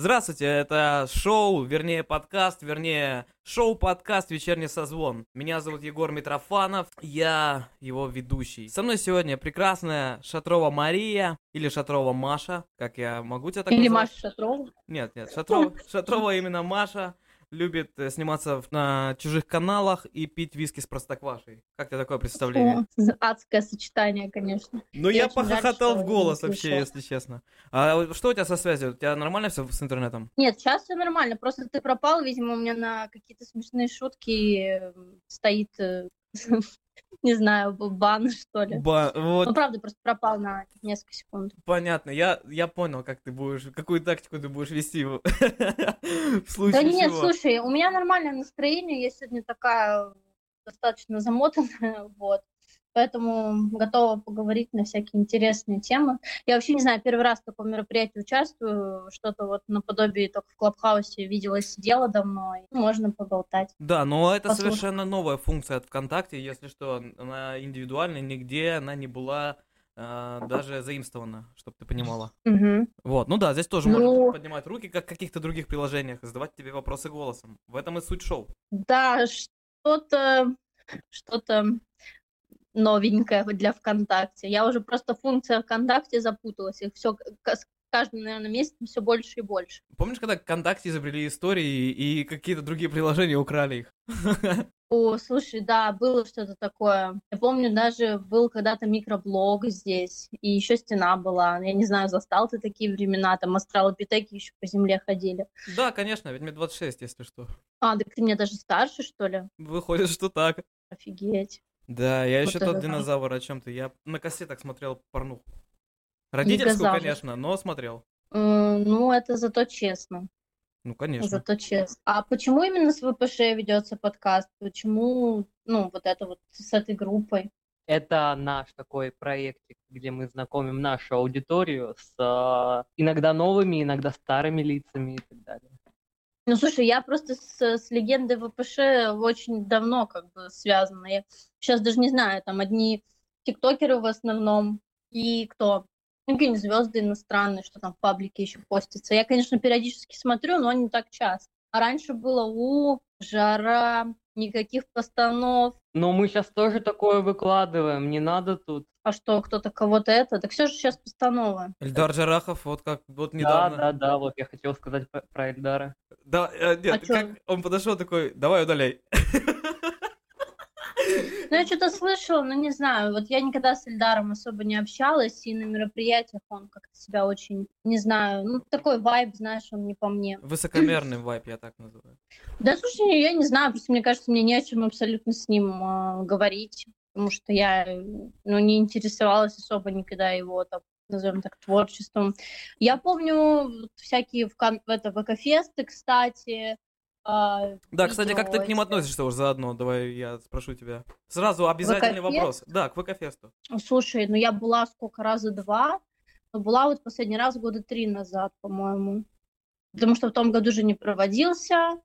Здравствуйте, это шоу, вернее подкаст, вернее шоу-подкаст «Вечерний созвон». Меня зовут Егор Митрофанов, я его ведущий. Со мной сегодня прекрасная Шатрова Мария, или Шатрова Маша, как я могу тебя так Или назвать? Маша Шатрова. Нет, нет, Шатрова, Шатрова именно Маша любит э, сниматься на чужих каналах и пить виски с простоквашей. Как тебе такое представление? О, адское сочетание, конечно. Ну, Я жаль, похохотал что в голос вообще, если честно. А что у тебя со связью? У тебя нормально все с интернетом? Нет, сейчас все нормально. Просто ты пропал, видимо, у меня на какие-то смешные шутки э, стоит, э, не знаю, бан, что ли. Ба- вот, Ну, правда, просто пропал на несколько секунд. понятно. Я, я понял, как ты будешь, какую тактику ты будешь вести в случае Да нет, слушай, у меня нормальное настроение, я сегодня такая достаточно замотанная, вот. Поэтому готова поговорить на всякие интересные темы. Я вообще не знаю, первый раз в таком мероприятии участвую, что-то вот наподобие только в Клабхаусе видела, сидела давно, и можно поболтать. Да, но это Послушай. совершенно новая функция от ВКонтакте, если что, она индивидуальная, нигде она не была а, даже заимствована, чтобы ты понимала. Мгм. Вот, ну да, здесь тоже Ну- можно поднимать руки, как в каких-то других приложениях, задавать тебе вопросы голосом. В этом и суть шоу. Да, что-то, что-то новенькое для ВКонтакте. Я уже просто функция ВКонтакте запуталась, их все с каждым, наверное, месяцем все больше и больше. Помнишь, когда ВКонтакте изобрели истории и какие-то другие приложения украли их? О, слушай, да, было что-то такое. Я помню, даже был когда-то микроблог здесь, и еще стена была. Я не знаю, застал ты такие времена, там астралопитеки еще по земле ходили. Да, конечно, ведь мне 26, если что. А, так ты мне даже старше, что ли? Выходит, что так. Офигеть. Да, я Вот еще тот динозавр, о чем ты. Я на кассетах смотрел порнуху. Родительскую, Динозавр. конечно, но смотрел. Ну, это зато честно. Ну, конечно. Зато честно. А почему именно с ВПШ ведется подкаст? Почему, ну, вот это вот с этой группой? Это наш такой проектик, где мы знакомим нашу аудиторию с а, иногда новыми, иногда старыми лицами и так далее. Ну, слушай, я просто с, с легендой ВПШ очень давно как бы связана. Я сейчас даже не знаю, там одни тиктокеры в основном и кто? Ну, какие-нибудь звезды иностранные, что там в паблике еще постится. Я, конечно, периодически смотрю, но не так часто. А раньше было у жара, никаких постанов. Но мы сейчас тоже такое выкладываем, не надо тут. А что, кто-то кого-то это? Так все же сейчас постановы. Эльдар Джарахов, вот как вот Да, недавно. да, да, вот я хотел сказать про, про Эльдара. Да, э, нет, А чё? как он подошел такой, давай удаляй. Ну, я что-то слышала, но не знаю. Вот я никогда с Эльдаром особо не общалась, и на мероприятиях он как-то себя очень, не знаю, ну, такой вайб, знаешь, он не по мне. Высокомерный вайп, я так называю. Да, слушай, я не знаю, просто мне кажется, мне не о чем абсолютно с ним а, говорить, потому что я, э, ну, не интересовалась особо никогда его, там, назовем так, творчеством. Я помню всякие в это, ВК-фесты, кстати. А, Да, кстати, как ты к ним видео относишься уже заодно? Давай я спрошу тебя. Сразу обязательный вопрос. Да, к ВК-фесту. Слушай, ну я была сколько раза два, но была вот последний раз года три назад, по-моему. Потому что в том году же не проводился,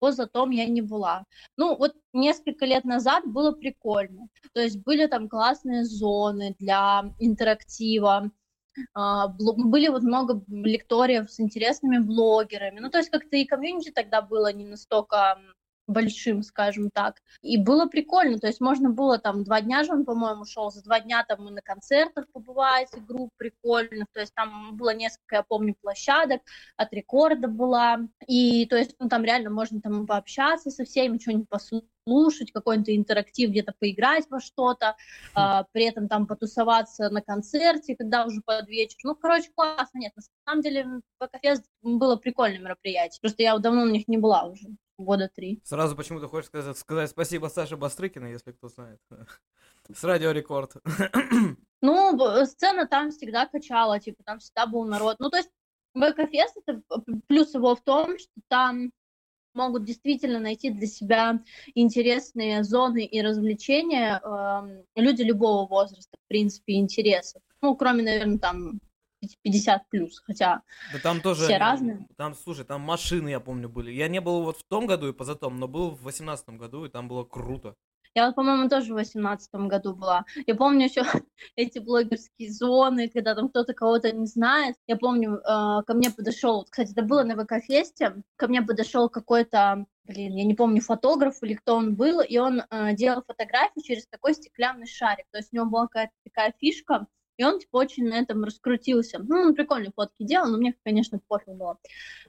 позатом я не была. Ну, вот несколько лет назад было прикольно. То есть были там классные зоны для интерактива, были вот много лекториев с интересными блогерами. Ну, то есть как-то и комьюнити тогда было не настолько большим, скажем так. И было прикольно, то есть можно было там два дня же он, по-моему, шел, за два дня там мы на концертах побывать, групп прикольных, то есть там было несколько, я помню, площадок, от рекорда была, и то есть ну, там реально можно там пообщаться со всеми, что-нибудь послушать, какой-то интерактив, где-то поиграть во что-то, а, при этом там потусоваться на концерте, когда уже под вечер. Ну, короче, классно. Нет, на самом деле ВК-фест было прикольное мероприятие. Просто я давно на них не была уже, года три. Сразу почему-то хочешь сказать, сказать спасибо Саше Бастрыкиной, если кто знает. С Радио Рекорд. Ну, сцена там всегда качала, типа, там всегда был народ. Ну, то есть ВК-фест, это п- плюс его в том, что там могут действительно найти для себя интересные зоны и развлечения эм, люди любого возраста, в принципе, интересов. Ну, кроме, наверное, там 50 плюс, хотя Да там тоже... Все разные? Там, слушай, там машины, я помню, были. Я не был вот в том году и позатом, но был в восемнадцатом году, и там было круто. Я по-моему, тоже в восемнадцатом году была. Я помню еще эти блогерские зоны, когда там кто-то кого-то не знает. Я помню, э, ко мне подошел, кстати, это было на ВК-фесте, ко мне подошел какой-то блин, я не помню, фотограф или кто он был, и он э, делал фотографии через такой стеклянный шарик. То есть у него была какая-то такая фишка, и он, типа, очень на этом раскрутился. Ну, он прикольные фотки делал, но мне, конечно, пофиг было.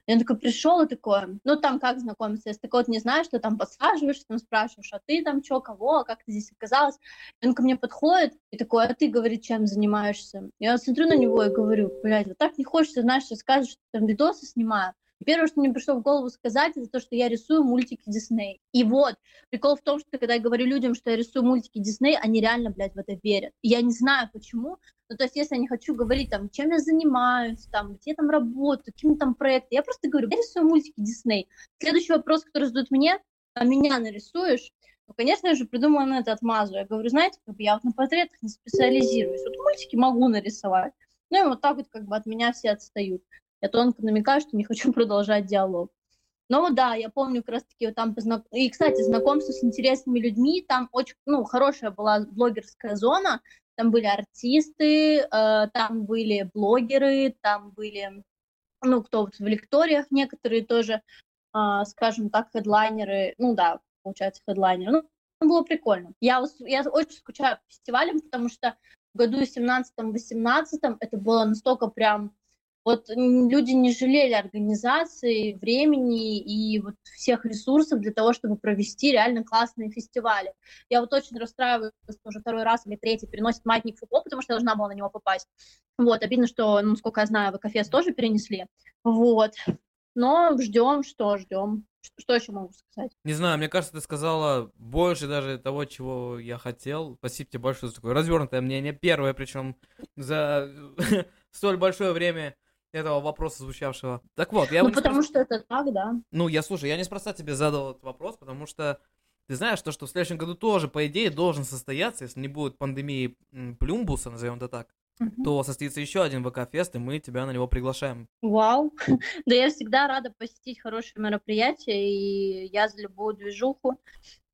Он такой пришел и такой, ну, там как знакомиться, если ты кого-то не знаешь, что там подсаживаешься, там спрашиваешь, а ты там что, кого, как ты здесь оказалась? И он ко мне подходит и такой, а ты, говорит, чем занимаешься? Я смотрю на него и говорю, блядь, вот так не хочется, знаешь, сказать, что там видосы снимаю. Первое, что мне пришло в голову сказать, это то, что я рисую мультики Дисней. И вот, прикол в том, что когда я говорю людям, что я рисую мультики Дисней, они реально, блядь, в это верят. И я не знаю почему, ну, то есть, если я не хочу говорить, там, чем я занимаюсь, там, где там работаю, какими там проекты, я просто говорю, я рисую мультики Дисней. Следующий вопрос, который задают мне, а меня нарисуешь? Ну, конечно, я же придумала на это отмазу. Я говорю, знаете, как бы я вот на портретах не специализируюсь. Вот мультики могу нарисовать. Ну и вот так вот как бы от меня все отстают я тонко намекаю, что не хочу продолжать диалог. Но да, я помню как раз-таки там познак... И, кстати, знакомство с интересными людьми, там очень, ну, хорошая была блогерская зона, там были артисты, э, там были блогеры, там были, ну, кто вот в лекториях некоторые тоже, э, скажем так, хедлайнеры, ну да, получается, хедлайнеры. Ну, было прикольно. Я, я очень скучаю по фестивалям, потому что в году 17-18 это было настолько прям вот люди не жалели организации, времени и вот всех ресурсов для того, чтобы провести реально классные фестивали. Я вот очень расстраиваюсь, что уже второй раз или третий переносит маятник Фуко, потому что я должна была на него попасть. Вот, обидно, что, ну, сколько я знаю, ВКФС тоже перенесли. Вот. Но ждем, что ждем. Что еще могу сказать? Не знаю, мне кажется, ты сказала больше даже того, чего я хотел. Спасибо тебе большое за такое развернутое мнение. Первое, причем за столь большое время этого вопроса звучавшего. Так вот, я... Ну, потому спрос... что это так, да. Ну, я, слушай, я неспроста тебе задал этот вопрос, потому что ты знаешь, то, что в следующем году тоже, по идее, должен состояться, если не будет пандемии Плюмбуса, назовем это так, uh-huh. то состоится еще один ВК-фест, и мы тебя на него приглашаем. Вау! да я всегда рада посетить хорошее мероприятие, и я за любую движуху,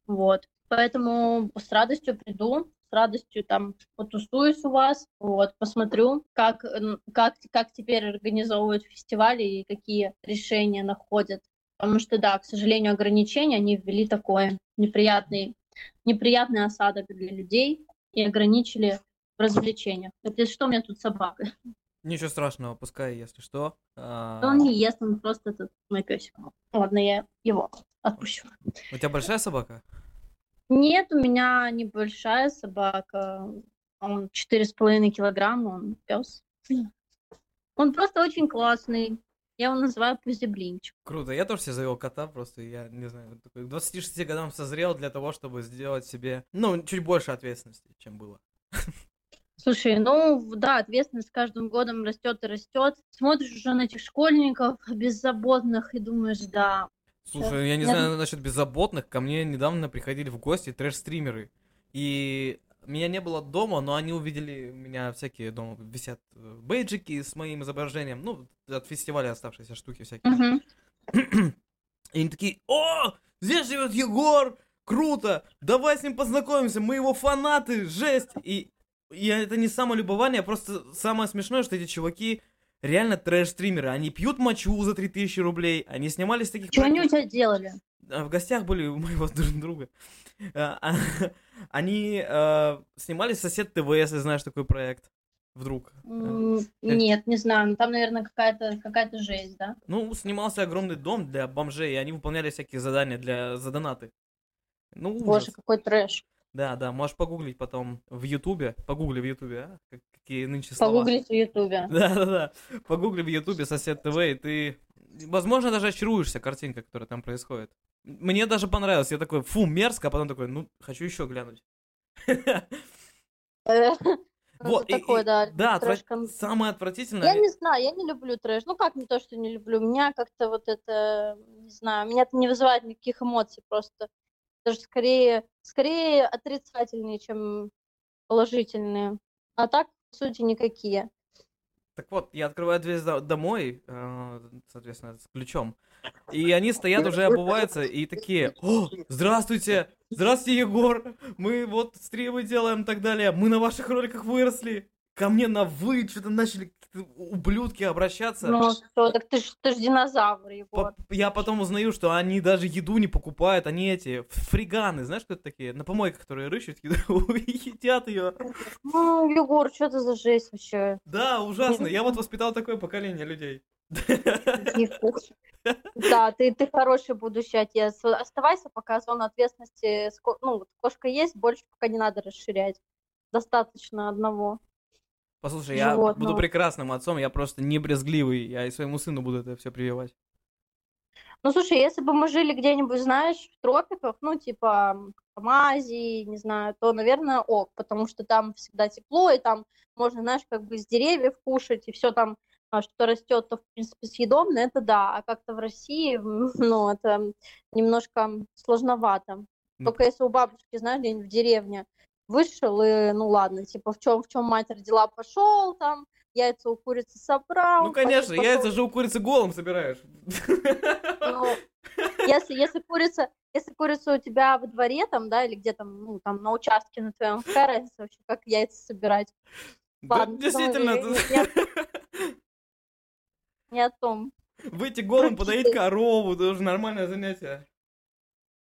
вот. Поэтому с радостью приду с радостью там потусуюсь у вас, вот, посмотрю, как, как, как теперь организовывают фестивали и какие решения находят. Потому что, да, к сожалению, ограничения, они ввели такой неприятный, неприятный осадок для людей и ограничили в развлечениях. Это что, у меня тут собака? Ничего страшного, пускай, если что. А... Он не ест, он просто тут мой песик. Ладно, я его отпущу. У тебя большая собака? Нет, у меня небольшая собака. Он четыре с половиной килограмма, он пес. Он просто очень классный. Я его называю Пузеблинчик. Круто. Я тоже себе завел кота, просто я, не знаю, такой, к 26 годам созрел для того, чтобы сделать себе, ну, чуть больше ответственности, чем было. Слушай, ну да, ответственность с каждым годом растет и растет. Смотришь уже на этих школьников беззаботных и думаешь, да, Слушай, я не знаю насчет беззаботных. Ко мне недавно приходили в гости трэш-стримеры. И меня не было дома, но они увидели меня всякие дома висят э, бейджики с моим изображением, ну, от фестиваля оставшиеся штуки всякие. И они такие, о, здесь живет Егор, круто, давай с ним познакомимся, мы его фанаты, жесть. И, и это не самолюбование, просто самое смешное, что эти чуваки реально трэш-стримеры. Они пьют мочу за 3000 рублей, они снимались в таких... Что они у тебя делали? В гостях были у моего друга. А, а, они снимались в Сосед ТВ, если знаешь такой проект. Вдруг. Нет, не знаю. Ну, там, наверное, какая-то какая жесть, да? Ну, снимался огромный дом для бомжей, и они выполняли всякие задания для за донаты. Ну, Боже, какой трэш. Да, да, можешь погуглить потом в Ютубе. Погугли в Ютубе, а? Какие нынче слова. Погуглить в Ютубе. Да, да, да. Погугли в Ютубе сосед ТВ, и ты, возможно, даже очаруешься картинка, которая там происходит. Мне даже понравилось. Я такой, фу, мерзко, а потом такой, ну, хочу еще глянуть. Вот, такой, да. Да, самое отвратительное. Я не знаю, я не люблю трэш. Ну как не то, что не люблю, меня как-то вот это, не знаю, меня это не вызывает никаких эмоций просто даже скорее, скорее отрицательные, чем положительные. А так, по сути, никакие. Так вот, я открываю дверь домой, э, соответственно, с ключом. И они стоят уже, обуваются, и такие, о, здравствуйте, Здравствуйте, Егор. Мы вот стримы делаем и так далее. Мы на ваших роликах выросли. Ко мне на вы что-то начали ублюдки обращаться. Ну что, так ты ж, ты ж динозавр, Егор. По- Я потом узнаю, что они даже еду не покупают, они эти фриганы, знаешь, кто это такие? На помойках, которые рыщут, еду и едят ее. Ну, Егор, что это за жесть вообще? Да, ужасно. Я вот воспитал такое поколение людей. Да, ты, ты хороший будущий отец. Оставайся, пока зона ответственности, ну, кошка есть, больше пока не надо расширять. Достаточно одного. Послушай, я Животного. буду прекрасным отцом, я просто не брезгливый, я и своему сыну буду это все прививать. Ну, слушай, если бы мы жили где-нибудь, знаешь, в тропиках, ну, типа м, в Азии, не знаю, то, наверное, ок, потому что там всегда тепло, и там можно, знаешь, как бы с деревьев кушать, и все там, а, что растет, то, в принципе, съедобно, это да, а как-то в России, ну, это немножко сложновато. Ну. Только если у бабушки, знаешь, где-нибудь в деревне вышел, и, ну, ладно, типа, в чем, в чем мать родила, пошел там, яйца у курицы собрал. Ну, конечно, пошел- яйца же у курицы голым собираешь. ну, если, если курица, если курица у тебя во дворе там, да, или где там, ну, там на участке на твоем, какая разница вообще, как яйца собирать? Да, Ладно, действительно, потом это- я- Не о том. выйти голым, подоить корову, это уже нормальное занятие.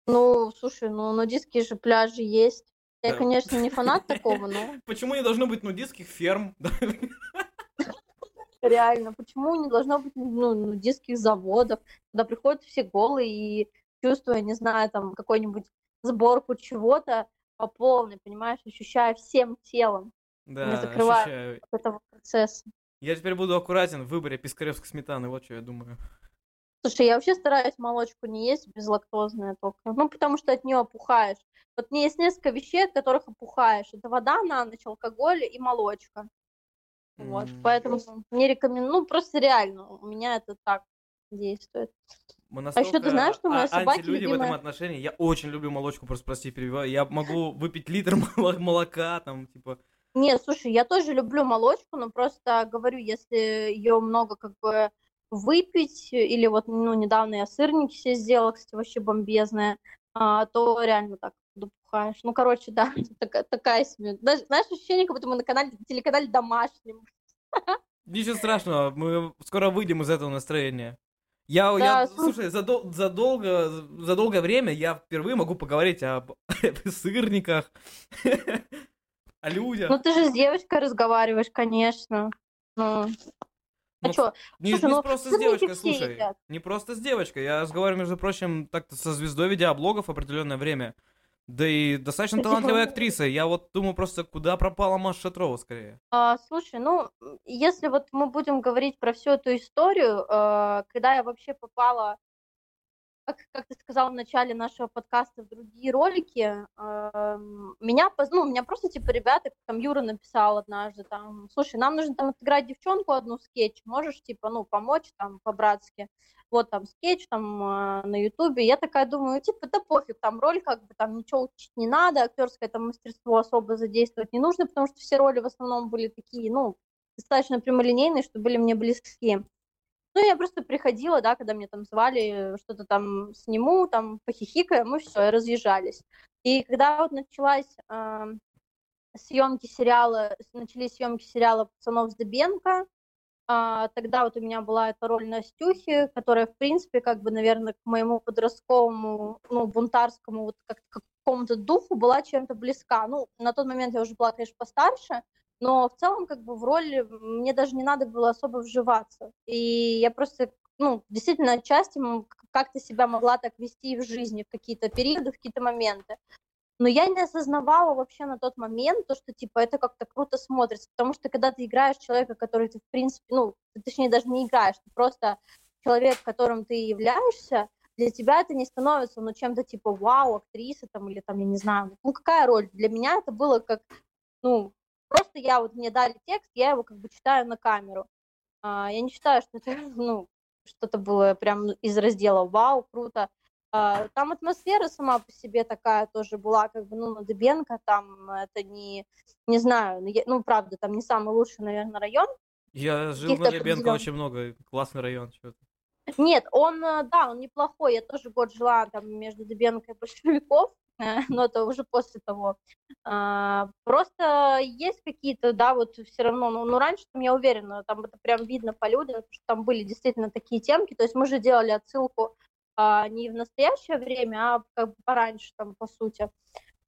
Ну, слушай, ну, нудистские же пляжи есть. Я, конечно, не фанат такого, но Почему не должно быть нудистских ферм? Реально, почему не должно быть ну, нудистских заводов, куда приходят все голые и чувствуя, не знаю, там, какой-нибудь сборку чего-то по полной, понимаешь, ощущая всем телом Да, закрываю. ощущаю. этого процесса. Я теперь буду аккуратен в выборе пискаревской сметаны, вот что я думаю. Слушай, я вообще стараюсь молочку не есть безлактозную только. Ну, потому что от нее опухаешь. Вот мне есть несколько вещей, от которых опухаешь. Это вода на ночь, алкоголь и молочка. Вот, М, поэтому не рекомендую. Ну, просто реально, у меня это так действует. Мы А ещё ты знаешь, что у моей а- собаки антилюди в этом отношении. Я очень люблю молочку, просто прости, перебиваю. Я могу выпить литр моло- молока, там, типа... Нет, слушай, я тоже люблю молочку, но просто говорю, если ее много как бы выпить, или вот, ну, недавно я сырники себе сделала, кстати, вообще бомбезные, а, то реально так допухаешь. Ну, короче, да, такая, такая себе. Даже, знаешь, ощущение, как будто мы на канале, телеканале домашнем. Ничего страшного, мы скоро выйдем из этого настроения. Я, Да, я слушай. слушай, за, дол- за, долго, за долгое время я впервые могу поговорить об сырниках, о людях. Ну, ты же с девочкой разговариваешь, конечно. Ну, Ну, а что? Не, Слушай, не ну, просто с девочкой, все слушай. едят. Не просто с девочкой. Я разговариваю, между прочим, так-то со звездой видеоблогов определенное время. Да и достаточно Спасибо. талантливой актрисой. Я вот думаю просто, куда пропала Маша Шатрова скорее. А, слушай, ну, если вот мы будем говорить про всю эту историю, э, когда я вообще попала, как, как ты сказал в начале нашего подкаста, в другие ролики, эм, меня, ну, меня просто, типа, ребята, там Юра написал однажды, там, слушай, нам нужно там отыграть девчонку одну скетч, можешь, типа, ну, помочь там по-братски, вот там скетч там э, на ютубе, я такая думаю, типа, да пофиг, там роль как бы там ничего учить не надо, актерское там мастерство особо задействовать не нужно, потому что все роли в основном были такие, ну, достаточно прямолинейные, что были мне близки. Ну, я просто приходила, да, когда мне там звали, что-то там сниму, там похихикаем, и все, разъезжались. И когда вот началась э, съемки сериала, начались съемки сериала «Пацанов с Дыбенко», а, тогда вот у меня была эта роль Настюхи, которая, в принципе, как бы, наверное, к моему подростковому, ну, бунтарскому, вот как какому-то духу была чем-то близка. Ну, на тот момент я уже была, конечно, постарше, но в целом, как бы, в роли мне даже не надо было особо вживаться. И я просто, ну, действительно, отчасти как-то себя могла так вести в жизни в какие-то периоды, в какие-то моменты. Но я не осознавала вообще на тот момент то, что, типа, это как-то круто смотрится, потому что когда ты играешь человека, который ты, в принципе, ну, точнее, даже не играешь, ты просто человек, которым ты являешься, для тебя это не становится, ну, чем-то типа, вау, актриса там, или там, я не знаю, ну, какая роль? Для меня это было как, ну, просто я, вот мне дали текст, я его как бы читаю на камеру. А, я не считаю, что это, ну, что-то было прям из раздела «Вау, круто». А, Там атмосфера сама по себе такая тоже была, как бы, ну, на Дыбенко, там это не, не знаю, ну, ну, правда, там не самый лучший, наверное, район. Я жил на определённых- очень много. Классный район. чё-то. Нет, он, э, да, он неплохой, я тоже год жила там между Дыбенко и Большевиков, но это уже после того. А, просто есть какие-то, да, вот все равно, ну, ну раньше там, я уверена, там это прям видно по людям, что там были действительно такие темки, то есть мы же делали отсылку а, не в настоящее время, а как бы пораньше там, по сути.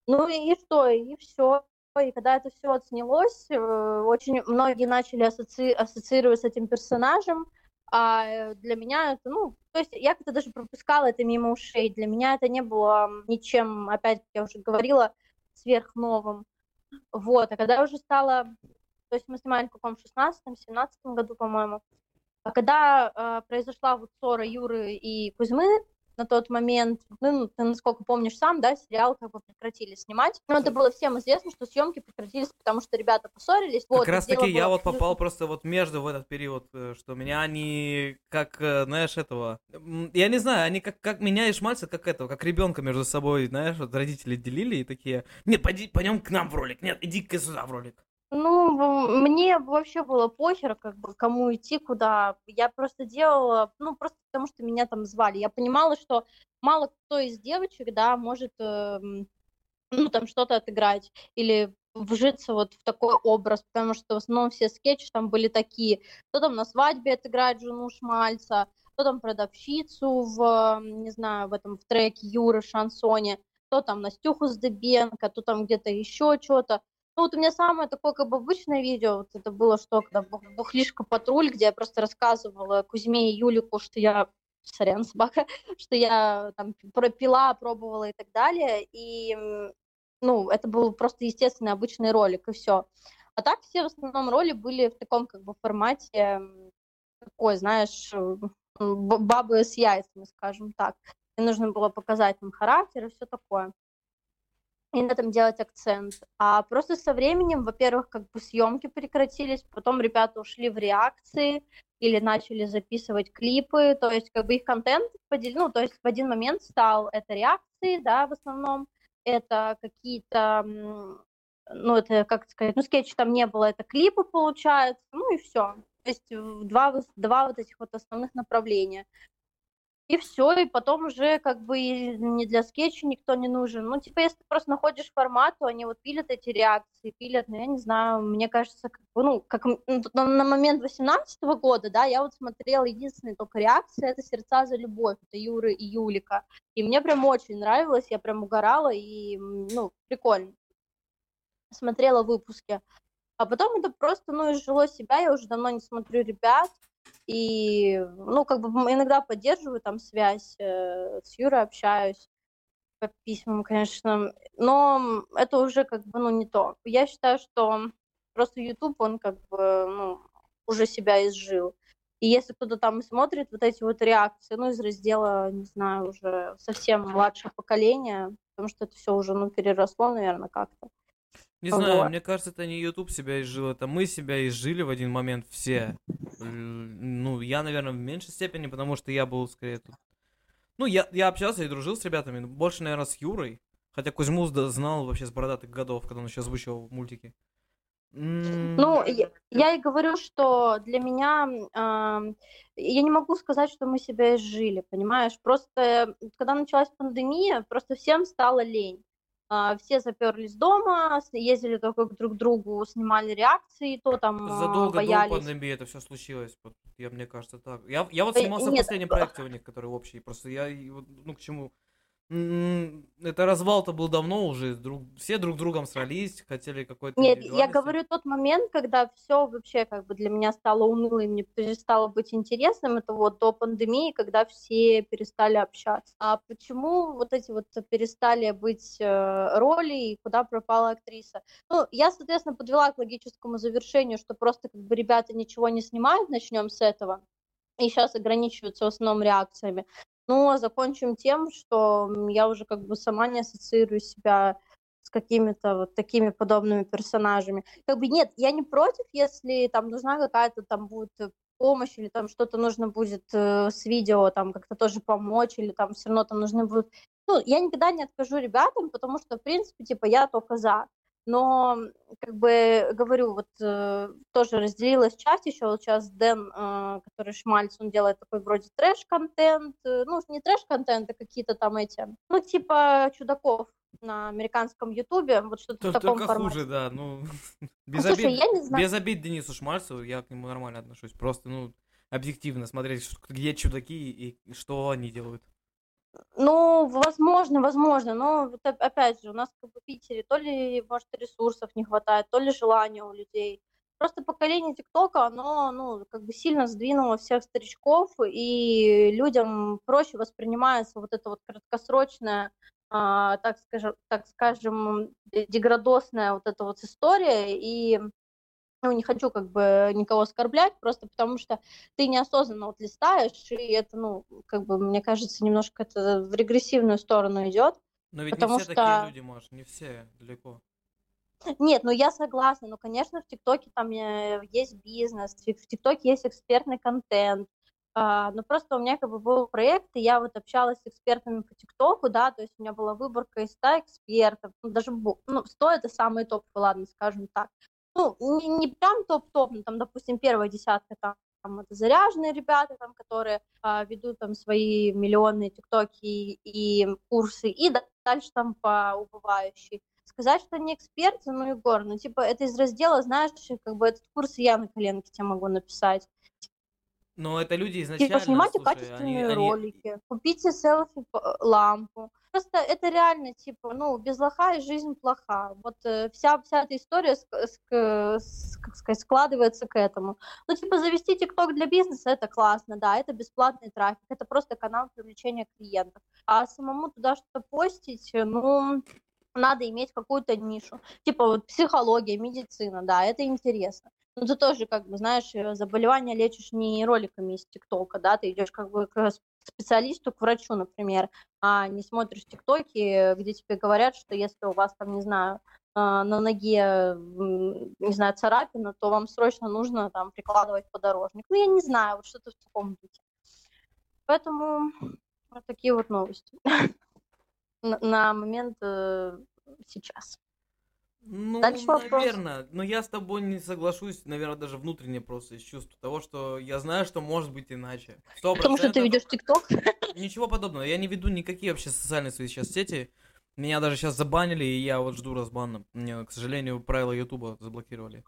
Ну и что, и все. И когда это все отснялось, э, очень многие начали ассоци... ассоциировать с этим персонажем, а для меня это, ну, то есть я как-то даже пропускала это мимо ушей. Для меня это не было ничем, опять, я уже говорила, сверхновым. Вот, а когда уже стало, то есть мы снимали в каком 16-17 году, по-моему, а когда э, произошла вот ссора Юры и Кузьмы, на тот момент, ну, ты, насколько помнишь сам, да, сериал как бы прекратили снимать. Но это было всем известно, что съемки прекратились, потому что ребята поссорились. Как вот, раз таки я вот попал просто вот между в этот период, э, что меня они как, э, знаешь, этого... Я не знаю, они как, как меня и Шмальца, как этого, как ребенка между собой, знаешь, вот родители делили и такие, нет, пойди, пойдем к нам в ролик, нет, иди-ка сюда в ролик. Ну, мне вообще было похер, как бы, кому идти, куда. Я просто делала, ну, просто потому что меня там звали. Я понимала, что мало кто из девочек, да, может, э, ну, там что-то отыграть или вжиться вот в такой образ, потому что в основном все скетчи там были такие. Кто там на свадьбе отыграет жену Шмальца, кто там продавщицу в, не знаю, в этом в треке Юры Шансоне, кто там Настюху Сдебенко, кто там где-то еще что-то. Ну, вот у меня самое такое как бы обычное видео, вот это было что, когда Бухлишка патруль, где я просто рассказывала Кузьме и Юлику, что я сорян, собака, что я там пропила, пробовала и так далее, и, ну, это был просто естественный обычный ролик, и все. А так все в основном роли были в таком как бы формате, такой, знаешь, бабы с яйцами, скажем так. И нужно было показать им характер и все такое и на этом делать акцент. А просто со временем, во-первых, как бы съемки прекратились, потом ребята ушли в реакции или начали записывать клипы, то есть как бы их контент поделил, ну, то есть в один момент стал это реакции, да, в основном, это какие-то, ну, это, как сказать, ну, скетчи там не было, это клипы, получается, ну, и все. То есть два, два вот этих вот основных направления. И все, и потом уже как бы не для скетча никто не нужен. Ну, типа, если ты просто находишь формат, то они вот пилят эти реакции, пилят, ну, я не знаю, мне кажется, как бы, ну, как ну, на, на момент 18 -го года, да, я вот смотрела единственная только реакция, это «Сердца за любовь», это Юры и Юлика. И мне прям очень нравилось, я прям угорала, и, ну, прикольно. Смотрела выпуски. А потом это просто, ну, изжило себя, я уже давно не смотрю ребят, и, ну, как бы иногда поддерживаю там связь, э, с Юрой общаюсь по письмам, конечно, но это уже как бы, ну, не то. Я считаю, что просто YouTube, он как бы, ну, уже себя изжил. И если кто-то там смотрит вот эти вот реакции, ну, из раздела, не знаю, уже совсем младшего поколения, потому что это все уже, ну, переросло, наверное, как-то. Не знаю, вот. мне кажется, это не YouTube себя изжил, это мы себя изжили в один момент все. Ну, я, наверное, в меньшей степени, потому что я был скорее тут. Ну, я, я общался и дружил с ребятами, больше, наверное, с Юрой. Хотя Кузьму знал вообще с бородатых годов, когда он еще озвучивал мультики. Ну, я, я и говорю, что для меня, э, я не могу сказать, что мы себя изжили, понимаешь? Просто, когда началась пандемия, просто всем стало лень. А, все заперлись дома, ездили только друг к другу, снимали реакции, то там Задолго боялись. до пандемии это все случилось, я, мне кажется, так. Я, я вот снимался Нет, в последнем проекте у них, который общий, просто я, ну, к чему это развал-то был давно уже, друг, все друг другом срались, хотели какой-то... Нет, я говорю тот момент, когда все вообще как бы для меня стало уныло, и мне перестало быть интересным, это вот до пандемии, когда все перестали общаться. А почему вот эти вот перестали быть э, роли, и куда пропала актриса? Ну, я, соответственно, подвела к логическому завершению, что просто как бы ребята ничего не снимают, начнем с этого и сейчас ограничиваются в основном реакциями. Но закончим тем, что я уже как бы сама не ассоциирую себя с какими-то вот такими подобными персонажами. Как бы нет, я не против, если там нужна какая-то там будет помощь или там что-то нужно будет э, с видео там как-то тоже помочь или там все равно там нужны будут ну, я никогда не откажу ребятам, потому что, в принципе, типа, я только за но, как бы, говорю, вот э, тоже разделилась часть еще, вот сейчас Дэн, э, который Шмальц, он делает такой вроде трэш-контент, э, ну, не трэш-контент, а какие-то там эти, ну, типа чудаков, на американском ютубе, вот что-то в таком Только формате. хуже, да, ну, Ну, без слушай, обид, я не знаю, без обид Денису Шмальцеву, я к нему нормально отношусь, просто, ну, объективно смотреть, где чудаки и что они делают. Ну, возможно, возможно, но вот оп- опять же, у нас как бы в Питере то ли, может, ресурсов не хватает, то ли желания у людей. Просто поколение ТикТока, оно, ну, как бы сильно сдвинуло всех старичков, и людям проще воспринимается вот это вот краткосрочная, а, так скажем, так скажем, де- деградосная вот эта вот история, и ну, не хочу как бы никого оскорблять, просто потому что ты неосознанно вот листаешь, и это, ну, как бы, мне кажется, немножко это в регрессивную сторону идет. Но ведь Потому не все такие что- люди, Маш, не все, далеко. Нет, ну я согласна, ну, конечно, в ТикТоке там э, есть бизнес, в Тик- в ТикТоке есть экспертный контент, а, но просто у меня как бы был проект, и я вот общалась с экспертами по ТикТоку, да, то есть у меня была выборка из 100 экспертов, ну, даже, ну, 100 это самый топ, ладно, скажем так. Ну, не, не прям топ-топ, ну, там, допустим, первая десятка там, там это заряженные ребята, там, которые а, ведут там свои миллионные ТикТоки и, и курсы, и да- дальше там по убывающей. Сказать, что не эксперты, ну, Егор, ну, типа, это из раздела, знаешь, как бы этот курс я на коленке тебе могу написать. Но это люди изначально, Типа, снимайте слушай, качественные они- они- ролики, купите селфи-лампу. Просто это реально, типа, ну, без лоха и жизнь плоха. Вот э, вся, вся эта история, ск- ск- с- как сказать, складывается к этому. Ну, типа, завести ТикТок для бизнеса, это классно, да, это бесплатный трафик, это просто канал привлечения клиентов. А самому туда что-то постить, э, ну, надо иметь какую-то нишу. Типа вот психология, медицина, да, это интересно. Ну, ты тоже, как бы, знаешь, э, заболевания лечишь не роликами из ТикТока, да, ты идешь как бы к специалисту, к врачу, например, а не смотришь ТикТоки, где тебе говорят, что если у вас там, не знаю, а, на ноге, не знаю, царапина, то вам срочно нужно там прикладывать подорожник. Ну, я не знаю, вот что-то в таком духе. Поэтому вот такие вот новости на, на момент э, сейчас. Ну, Дальше вопрос. наверное, но я с тобой не соглашусь, наверное, даже внутренне просто из чувства того, что я знаю, что может быть иначе. Сто Потому что ты ведешь ТикТок. Ничего подобного. Я не веду никакие вообще социальные свои сейчас сети. Меня даже сейчас забанили, и я вот жду разбана. Мне, к сожалению, правила Ютуба заблокировали.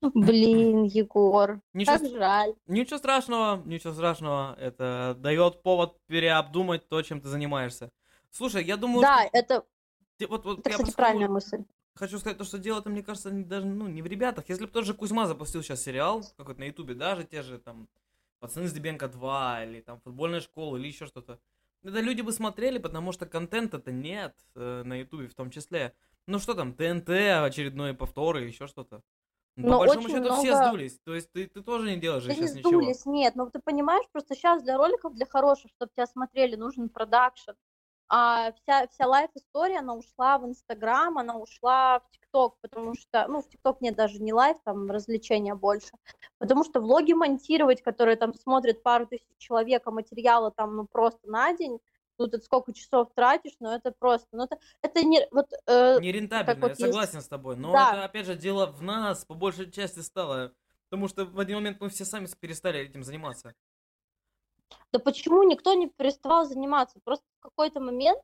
Блин, Егор, Ничего, как жаль. ничего страшного, ничего страшного. Это дает повод переобдумать то, чем ты занимаешься. Слушай, я думаю, Да, что это, вот, вот это, я кстати, просто правильная мысль. Хочу сказать то, что дело-то, мне кажется, не- даже ну, не в ребятах. Если бы тот же Кузьма запустил сейчас сериал, какой-то на Ютубе, даже те же там Пацаны с Дебенко 2 или там футбольная школа или еще что-то. Это люди бы смотрели, потому что контента-то нет э, на Ютубе в том числе. Ну что там, ТНТ, очередной повтор и еще что-то. Ну, Но По большому счету все много- сдулись. То есть ты, ты тоже не делаешь Да не сейчас ничего. сдулись, нет, ну ты понимаешь, просто сейчас для роликов, для хороших, чтобы тебя смотрели, нужен продакшн. А вся, вся лайф-история, она ушла в Инстаграм, она ушла в ТикТок, потому что, ну, в ТикТок нет даже не лайф, там развлечения больше, потому что влоги монтировать, которые там смотрят пару тысяч человек, а материала там, ну, просто на день, ну, ты сколько часов тратишь, ну, это просто, ну, это, это не, вот, э, Нерентабельно, вот я есть- согласен с тобой. Но Да. это, опять же, дело в нас, по большей части стало. Потому что в один момент мы все сами перестали этим заниматься. Да почему никто не переставал заниматься? Просто в какой-то момент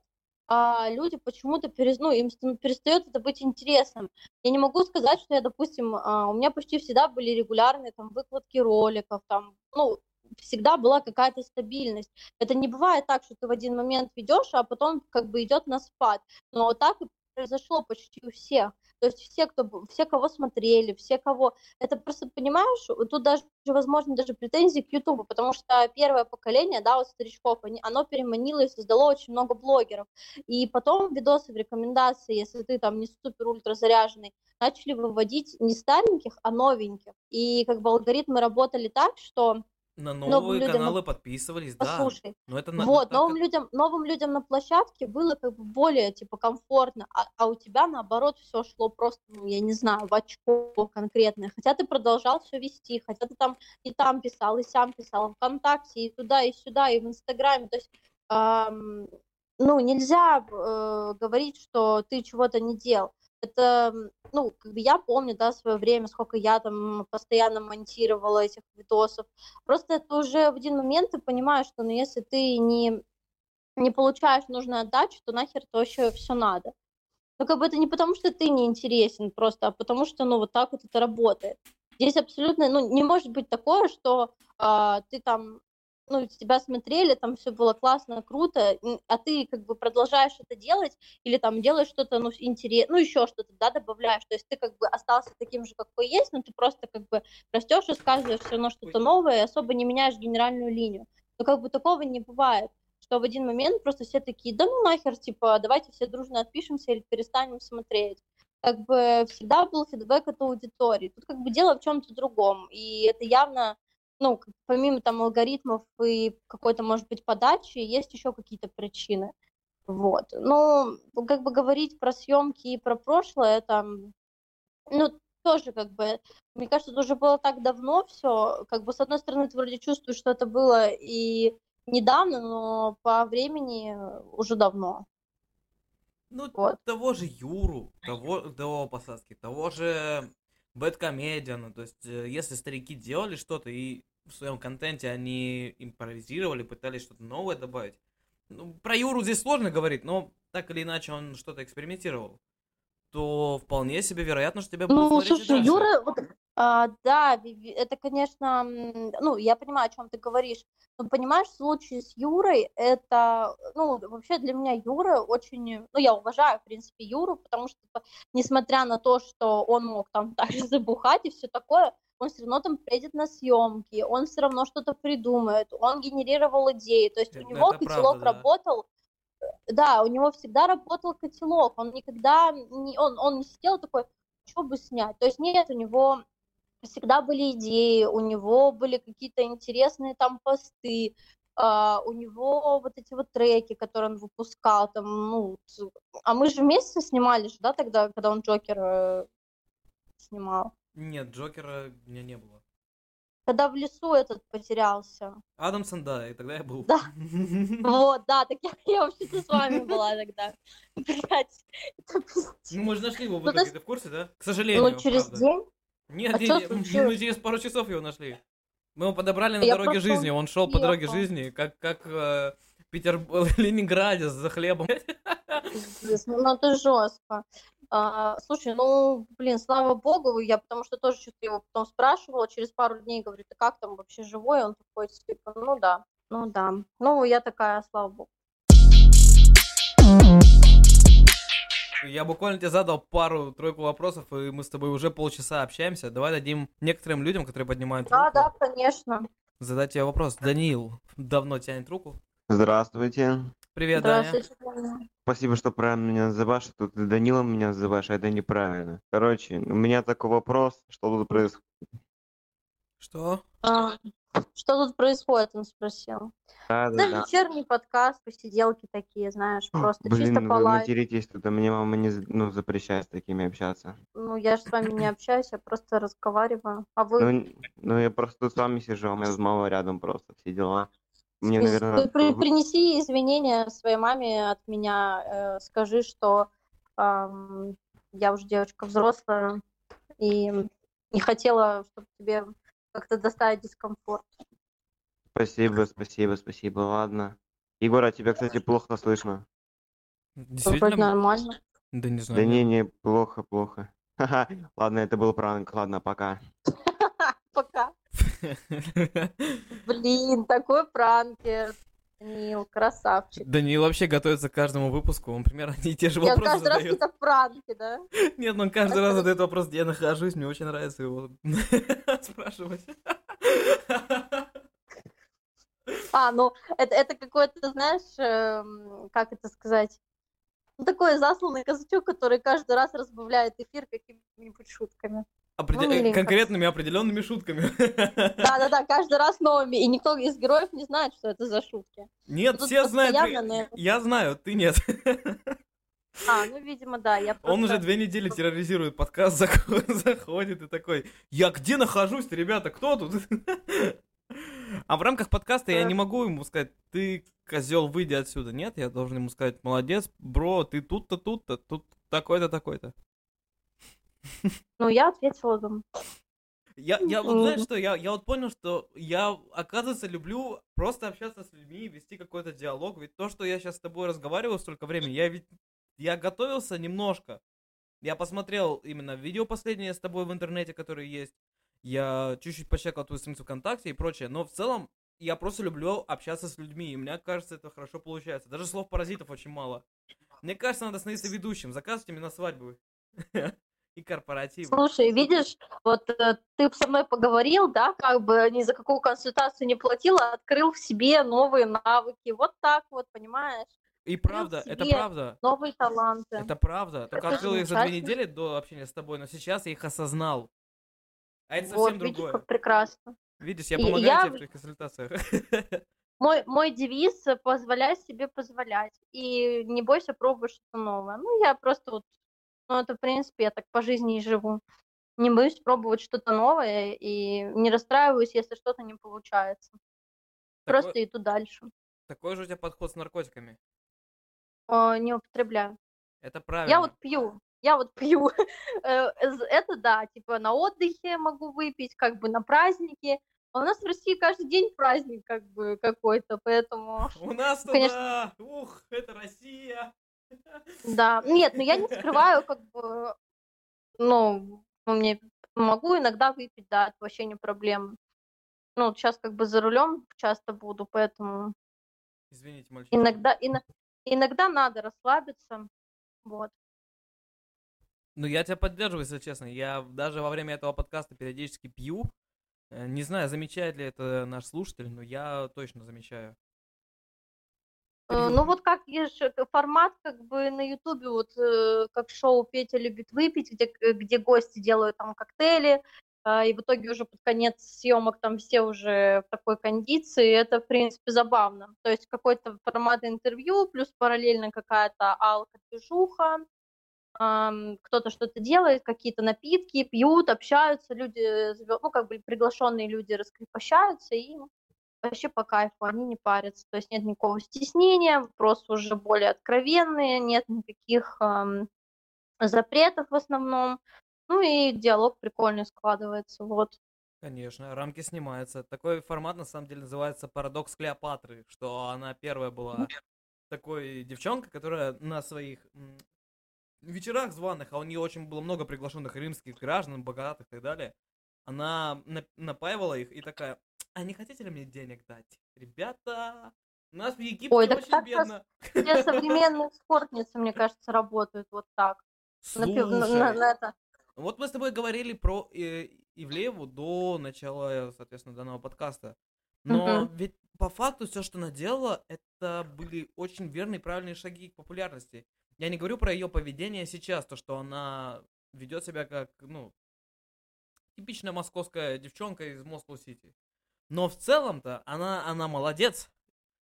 а, люди почему-то перес... ну, им ста- перестает это быть интересным. Я не могу сказать, что я, допустим, а, у меня почти всегда были регулярные там выкладки роликов, там, ну, всегда была какая-то стабильность. Это не бывает так, что ты в один момент ведешь, а потом как бы идет на спад. Но так и произошло почти у всех. То есть все, кто, все, кого смотрели, все, кого... Это просто, понимаешь, тут даже, возможно, даже претензии к Ютубу, потому что первое поколение, да, вот старичков, они, оно переманило и создало очень много блогеров. И потом видосы в рекомендации, если ты там не супер-ультра заряженный, начали выводить не стареньких, а новеньких. И как бы алгоритмы работали так, что, На Новым новые людям- каналы подписывались, да. послушай, Но это на- вот, так новым людям, новым людям на площадке было как бы более, типа, комфортно, а, а у тебя, наоборот, все шло просто, ну, я не знаю, в очко конкретное, хотя ты продолжал все вести, хотя ты там и там писал, и сам писал, ВКонтакте, и туда, и сюда, и в Инстаграме, то есть, ам, ну, нельзя э, говорить, что ты чего-то не делал. Это, ну, как бы я помню, да, свое время, сколько я там постоянно монтировала этих видосов, Просто это уже в один момент ты понимаешь, что ну, если ты не не получаешь нужную отдачу, то нахер то вообще все надо. Но как бы это не потому, что ты не интересен просто, а потому что, ну, вот так вот это работает. Здесь абсолютно, ну, не может быть такое, что э, ты там, ну, тебя смотрели, там все было классно, круто, а ты как бы продолжаешь это делать или там делаешь что-то, ну, интересное, ну, еще что-то, да, добавляешь. То есть ты как бы остался таким же, какой есть, но ты просто как бы растешь, рассказываешь все равно что-то новое, и особо не меняешь генеральную линию. Но как бы такого не бывает что в один момент просто все такие, да ну нахер, типа, давайте все дружно отпишемся или перестанем смотреть. Как бы всегда был фидбэк от аудитории. Тут как бы дело в чем-то другом. И это явно, ну, помимо там алгоритмов и какой-то, может быть, подачи, есть еще какие-то причины. Вот. Ну, как бы говорить про съемки и про прошлое, это, ну, тоже как бы, мне кажется, это уже было так давно все, как бы с одной стороны ты вроде чувствуешь, что это было и недавно, но по времени уже давно. Ну, вот. того же Юру, того, того посадки, того же Бэткомедиана. То есть, э, если старики делали что-то и в своем контенте они импровизировали, пытались что-то новое добавить. Ну, про Юру здесь сложно говорить, но так или иначе он что-то экспериментировал то вполне себе вероятно, что тебя будут Ну, слушай. Юра, вот, а, да, это, конечно, ну, я понимаю, о чем ты говоришь, но понимаешь, в случае с Юрой, это, ну, вообще для меня Юра очень, ну, я уважаю, в принципе, Юру, потому что, несмотря на то, что он мог там также забухать и все такое, он все равно там приедет на съемки, он все равно что-то придумает, он генерировал идеи, то есть у Это- него это котелок правда, да. работал, да, у него всегда работал котелок, он никогда, не, он, он не сидел такой, что бы снять, то есть нет, у него всегда были идеи, у него были какие-то интересные там посты, а, у него вот эти вот треки, которые он выпускал, там, ну, а мы же вместе снимали же, да, тогда, когда он Джокер э, снимал, Нет, Джокера у меня не было. когда в лесу этот потерялся, Адамсон, да, и тогда я был. Да. вот, да, так я, я вообще-то с вами была тогда, блядь, это. Ну, мы же нашли его в Ну, то итоге, ты в курсе, да? К сожалению, Ну, через день, Нет, А нет, нет, мы через пару часов его нашли. Мы его подобрали на Я дороге просто жизни, он шел по дороге жизни, как, как э, Питер... Ленинграде за хлебом. Пиздец, Ну, это жестко. А, слушай, ну, блин, слава богу, я потому что тоже что-то его потом спрашивала, через пару дней говорю, ты как там вообще живой? Он такой, типа, ну да, ну да. Ну, я такая, слава богу. Я буквально тебе задал пару-тройку вопросов, и мы с тобой уже полчаса общаемся. Давай дадим некоторым людям, которые поднимают Да, руку, да, конечно. задать тебе вопрос. Даниил давно тянет руку. Здравствуйте. Привет, Даня. Здравствуйте. Таня. Спасибо, что правильно меня называешь. Тут ты Данилом меня называешь, а это неправильно. Короче, у меня такой вопрос, что тут происходит. Что? А, что тут происходит, он спросил. Да, Да, да, вечерний подкаст, посиделки такие, знаешь, просто Блин, чисто вы по лайфу. материтесь, тут а мне мама не ну, запрещает с такими общаться. Ну, я же с вами не общаюсь, я просто разговариваю. А вы Ну, ну, я просто тут с вами сижу, у меня мама рядом просто, все дела. Мне, наверное, ты при- принеси извинения своей маме от меня, э, скажи, что ам, я уже девочка взрослая и не хотела, чтобы тебе как-то доставить дискомфорт. спасибо, спасибо, спасибо, ладно. Егор, а тебя, кстати, плохо слышно. Вроде Действительно? нормально. Да не знаю. Да не, не, плохо, плохо. Ха-ха, ладно, это был пранк, ладно, пока. Пока. Блин, такой пранкер. Нил, красавчик. Даниил вообще готовится к каждому выпуску, он примерно одни и те же Я вопросы каждый раз задает. какие-то пранки, да? Нет, ну он каждый раз задает вопрос, где я нахожусь, мне очень нравится его спрашивать. А, ну, это, это какой-то, знаешь, эм, как это сказать, ну, такой засланный казачок, который каждый раз разбавляет эфир какими-нибудь шутками. Опреде- миленько. Конкретными определенными шутками. Да-да-да, каждый раз новыми, и никто из героев не знает, что это за шутки. Нет, все знают. Я знаю, ты нет. А, ну, видимо, да, я Он уже просто- две недели терроризирует подкаст, заходит и такой, я где нахожусь, ребята, кто тут? А в рамках подкаста я не могу ему сказать, ты, козел, выйди отсюда. Нет, я должен ему сказать, молодец, бро, ты тут-то, тут-то, тут такой-то, такой-то. Ну, я ответила, думаю. Я, я вот, знаешь что, я, я вот понял, что я, оказывается, люблю просто общаться с людьми, вести какой-то диалог. Ведь то, что я сейчас с тобой разговариваю столько времени, я ведь, я готовился немножко. Я посмотрел именно видео последнее с тобой в интернете, которые есть. Я чуть-чуть почекал твою страницу ВКонтакте и прочее. Но в целом, я просто люблю общаться с людьми. И мне кажется, это хорошо получается. Даже слов паразитов очень мало. Мне кажется, надо становиться ведущим. Заказывайте мне на свадьбы. И корпоративы. Слушай, видишь, вот э, ты со мной поговорил, да, как бы ни за какую консультацию не платил, а открыл в себе новые навыки. Вот так вот, понимаешь? И правда, это правда. Новые таланты. Это правда. Только Это открыл их за две недели до общения с тобой, но сейчас я их осознал. А это вот, совсем видишь, другое. как прекрасно. Видишь, я помогаю я тебе в твоих консультациях. Мой, мой девиз позволяй себе позволять. И не бойся пробовать что-то новое. Ну, я просто вот, ну, это, в принципе, я так по жизни и живу. Не боюсь пробовать что-то новое и не расстраиваюсь, если что-то не получается. Просто Такой, иду дальше. такой же у тебя подход с наркотиками. Э, Не употребляю. Это правильно. Я вот пью. Я вот пью. Э, Это да, типа на отдыхе могу выпить, как бы на празднике. А у нас в России каждый день праздник как бы какой-то, поэтому У нас Конечно. Ух, это Россия! Да. Нет, ну я не скрываю, как бы, ну, мне могу иногда выпить, да, это вообще не проблема. Ну, сейчас как бы за рулем часто буду, поэтому Извините, мальчики. иногда, ино- иногда надо расслабиться, вот. Ну, я тебя поддерживаю, если честно. Я даже во время этого подкаста периодически пью. Э, Не знаю, замечает ли это наш слушатель, но я точно замечаю. Э, Ну вот как есть же формат как бы на Ютубе, вот э, как шоу Петя любит выпить, где, где гости делают там коктейли, а, и в итоге уже под конец съемок там все уже в такой кондиции, это в принципе забавно. То есть какой-то формат интервью, плюс параллельно какая-то алка-движуха, ам, кто-то что-то делает, какие-то напитки, пьют, общаются, люди, ну как бы приглашенные люди раскрепощаются и вообще по кайфу, они не парятся, то есть нет никакого стеснения, вопросы уже более откровенные, нет никаких ам, запретов в основном, ну и диалог прикольный складывается, вот. Конечно, рамки снимаются. Такой формат на самом деле называется парадокс Клеопатры, что она первая была такой девчонкой, которая на своих вечерах званых, а у нее очень было много приглашенных римских граждан, богатых и так далее, она на- напаивала их и такая, а не хотите ли мне денег дать? Ребята, у нас в Египте Ой, так очень так бедно. Все современные спортницы, мне кажется, работают вот так. Напи- на- на- Слушай, на это. Вот мы с тобой говорили про э, Ивлееву до начала, соответственно, данного подкаста. Но Мгм. ведь по факту все, что она делала, это были очень верные и правильные шаги к популярности. Я не говорю про ее поведение сейчас, то, что она ведет себя как, ну, типичная московская девчонка из Москва-Сити. Но в целом-то она, она молодец.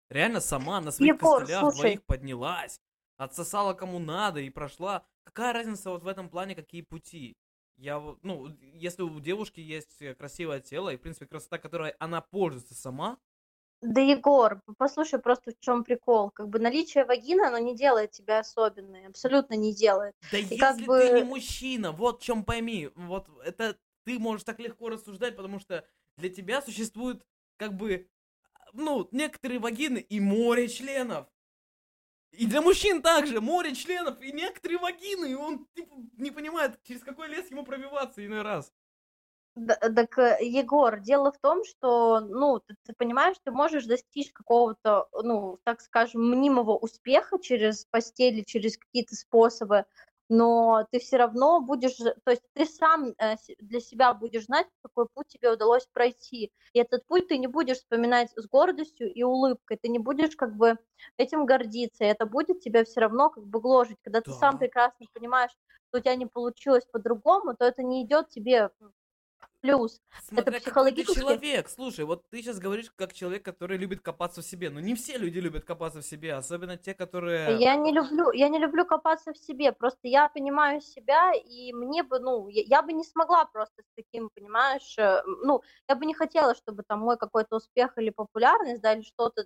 Реально сама на своих Егор, костылях слушай. двоих поднялась, отсосала кому надо и прошла. Какая разница вот в этом плане, какие пути? Я, вот, ну, если у девушки есть красивое тело и, в принципе, красота, которой она пользуется сама, Да, Егор, послушай, просто в чем прикол. Как бы наличие вагины, оно не делает тебя особенной, абсолютно не делает. да И если как ты не бы- мужчина, вот в чем пойми, вот это ты можешь так легко рассуждать, потому что для тебя существует, как бы, ну, некоторые вагины и море членов. И для мужчин также море членов и некоторые вагины, и он типа, не понимает, через какой лес ему пробиваться иной раз. Так, э, Егор, дело в том, что, ну, ты, ты понимаешь, ты можешь достичь какого-то, ну, так скажем, мнимого успеха через постели, через какие-то способы, но ты все равно будешь, то есть ты сам э, для себя будешь знать, какой путь тебе удалось пройти. И этот путь ты не будешь вспоминать с гордостью и улыбкой, ты не будешь как бы этим гордиться, и это будет тебя все равно как бы гложить. Когда ты сам Да. прекрасно понимаешь, что у тебя не получилось по-другому, то это не идет тебе плюс. Смотря ты психологически- человек. Слушай, вот ты сейчас говоришь как человек, который любит копаться в себе. Но не все люди любят копаться в себе, особенно те, которые... Я не люблю, я не люблю копаться в себе, просто я понимаю себя, и мне бы, ну, я, я бы не смогла просто с таким, понимаешь, э, ну, я бы не хотела, чтобы там мой какой-то успех или популярность, да, или что-то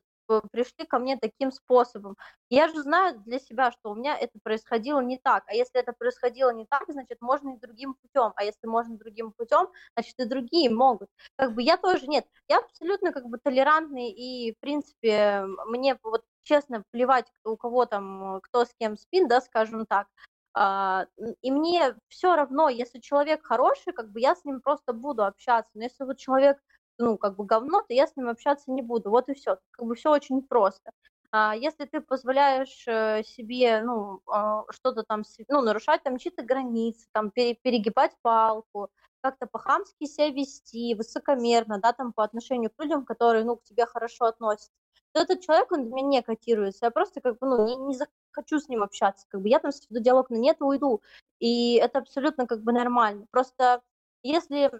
пришли ко мне таким способом. Я же знаю для себя, что у меня это происходило не так. А если это происходило не так, значит, можно и другим путем. А если можно другим путем, значит, и другие могут. Как бы я тоже, нет, я абсолютно как бы толерантный, и, в принципе, мне вот честно плевать, у кого там, кто с кем спит, да, скажем так. А, и мне все равно, если человек хороший, как бы я с ним просто буду общаться. Но если вот человек, ну, как бы говно, то я с ним общаться не буду. Вот и все. Как бы все очень просто. А если ты позволяешь э, себе, ну, а, что-то там, ну, нарушать там чьи-то границы, там, перегибать палку, как-то по-хамски себя вести, высокомерно, да, там, по отношению к людям, которые, ну, к тебе хорошо относятся, то этот человек, он для меня не котируется. Я просто, как бы, ну, не, не захочу с ним общаться. Как бы я там сведу диалог на нет и уйду. И это абсолютно, как бы, нормально. Просто если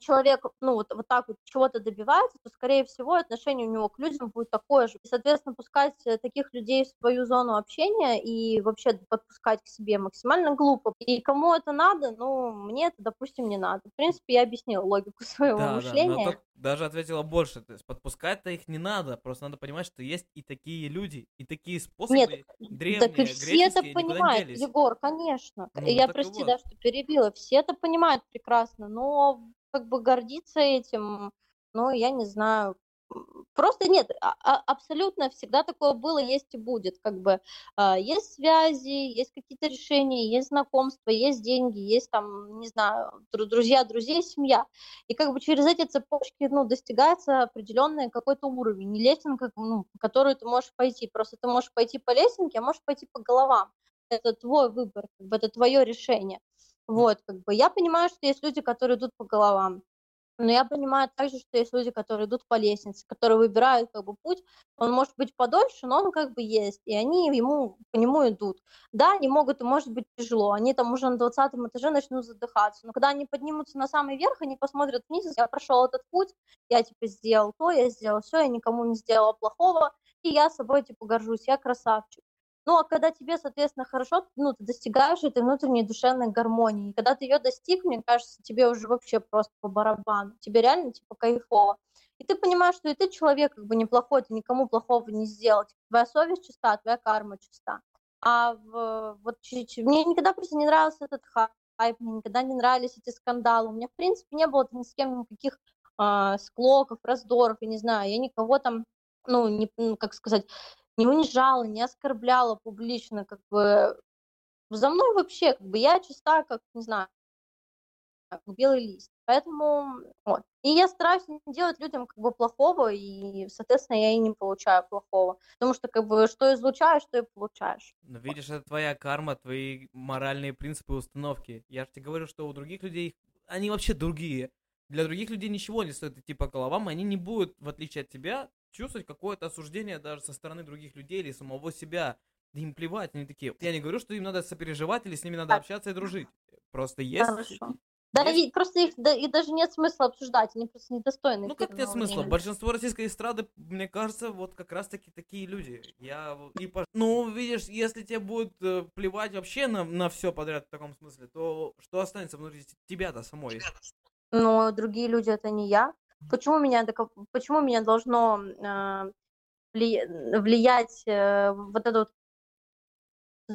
человек, ну, вот, вот так вот чего-то добивается, то, скорее всего, отношение у него к людям будет такое же. И, соответственно, пускать э, таких людей в свою зону общения и вообще подпускать к себе максимально глупо. И кому это надо, ну, мне это, допустим, не надо. В принципе, я объяснила логику своего да, мышления. Да, даже ответила больше. То есть подпускать-то их не надо. Просто надо понимать, что есть и такие люди, и такие способы Нет, древние, так и все это понимают, Егор, конечно. Ну, я, прости, вот. да, что перебила. Все это понимают прекрасно, но как бы гордиться этим, ну, я не знаю, просто нет, а, а, абсолютно всегда такое было, есть и будет, как бы а, есть связи, есть какие-то решения, есть знакомства, есть деньги, есть там, не знаю, друзья, друзей, семья, и как бы через эти цепочки, ну, достигается определенный какой-то уровень, не лесенка, ну, которую ты можешь пойти, просто ты можешь пойти по лесенке, а можешь пойти по головам, это твой выбор, это твое решение. Вот, как бы я понимаю, что есть люди, которые идут по головам, но я понимаю также, что есть люди, которые идут по лестнице, которые выбирают как бы путь, он может быть подольше, но он как бы есть, и они ему, по нему идут. Да, они могут, и может быть тяжело, они там уже на 20 этаже начнут задыхаться, но когда они поднимутся на самый верх, они посмотрят вниз, я прошел этот путь, я типа сделал то, я сделал все, я никому не сделал плохого, и я собой типа горжусь, я красавчик. Ну, а когда тебе, соответственно, хорошо, ну, ты достигаешь этой внутренней душевной гармонии. И когда ты ее достиг, мне кажется, тебе уже вообще просто по барабану. Тебе реально, типа, кайфово. И ты понимаешь, что и ты человек как бы неплохой, ты никому плохого не сделал. Типа, твоя совесть чиста, твоя карма чиста. А в, вот мне никогда просто не нравился этот хайп, мне никогда не нравились эти скандалы. У меня, в принципе, не было ни с кем никаких э, склоков, раздоров, я не знаю, я никого там, ну, не, ну, как сказать, не унижала, не оскорбляла публично, как бы за мной вообще, как бы я чиста, как, не знаю, как белый лист. Поэтому вот. И я стараюсь не делать людям как бы плохого, и, соответственно, я и не получаю плохого. Потому что как бы что излучаешь, что и получаешь. Но видишь, это твоя карма, твои моральные принципы, установки. Я же тебе говорю, что у других людей, они вообще другие. Для других людей ничего не стоит идти по головам, они не будут, в отличие от тебя, чувствовать какое-то осуждение даже со стороны других людей или самого себя. Да им плевать, они такие. Я не говорю, что им надо сопереживать или с ними надо общаться и дружить. Просто есть... Хорошо. Да, есть... и просто их да, и даже нет смысла обсуждать, они просто недостойны. Ну как нет смысла? Времени. Большинство российской эстрады, мне кажется, вот как раз таки такие люди. Я и по... Ну, видишь, если тебе будет э, плевать вообще на, на все подряд в таком смысле, то что останется внутри тебя-то самой? Но другие люди это не я. Почему меня, почему меня должно э, влиять э, вот эта вот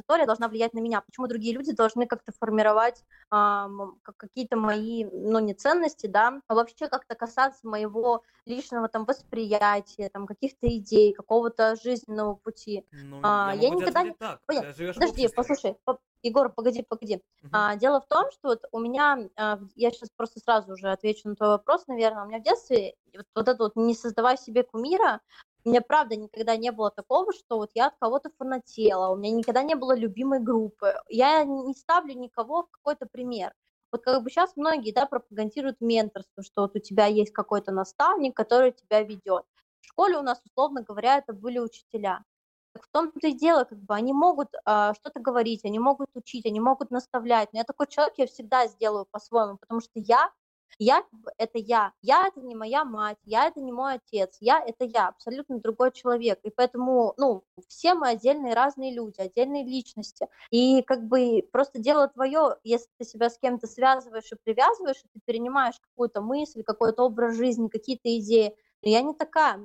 история должна влиять на меня, почему другие люди должны как-то формировать а, какие-то мои, ну, не ценности, да, а вообще как-то касаться моего личного там восприятия, там, каких-то идей, какого-то жизненного пути. Ну, а, я, никогда не... Так. Подожди, послушай, Егор, погоди, погоди. Uh-huh. А, дело в том, что вот у меня, а, я сейчас просто сразу уже отвечу на твой вопрос, наверное, у меня в детстве вот, вот это вот не создавай себе кумира, у меня, правда, никогда не было такого, что вот я от кого-то фанатела, у меня никогда не было любимой группы. Я не ставлю никого в какой-то пример. Вот как бы сейчас многие, да, пропагандируют менторство, что вот у тебя есть какой-то наставник, который тебя ведет. В школе у нас, условно говоря, это были учителя. Так в том-то и дело, как бы они могут э, что-то говорить, они могут учить, они могут наставлять. Но я такой человек, я всегда сделаю по-своему, потому что я я – это я. Я – это не моя мать, я – это не мой отец, я – это я, абсолютно другой человек. И поэтому, ну, все мы отдельные разные люди, отдельные личности. И как бы просто дело твое, если ты себя с кем-то связываешь и привязываешь, и ты перенимаешь какую-то мысль, какой-то образ жизни, какие-то идеи. Но я не такая,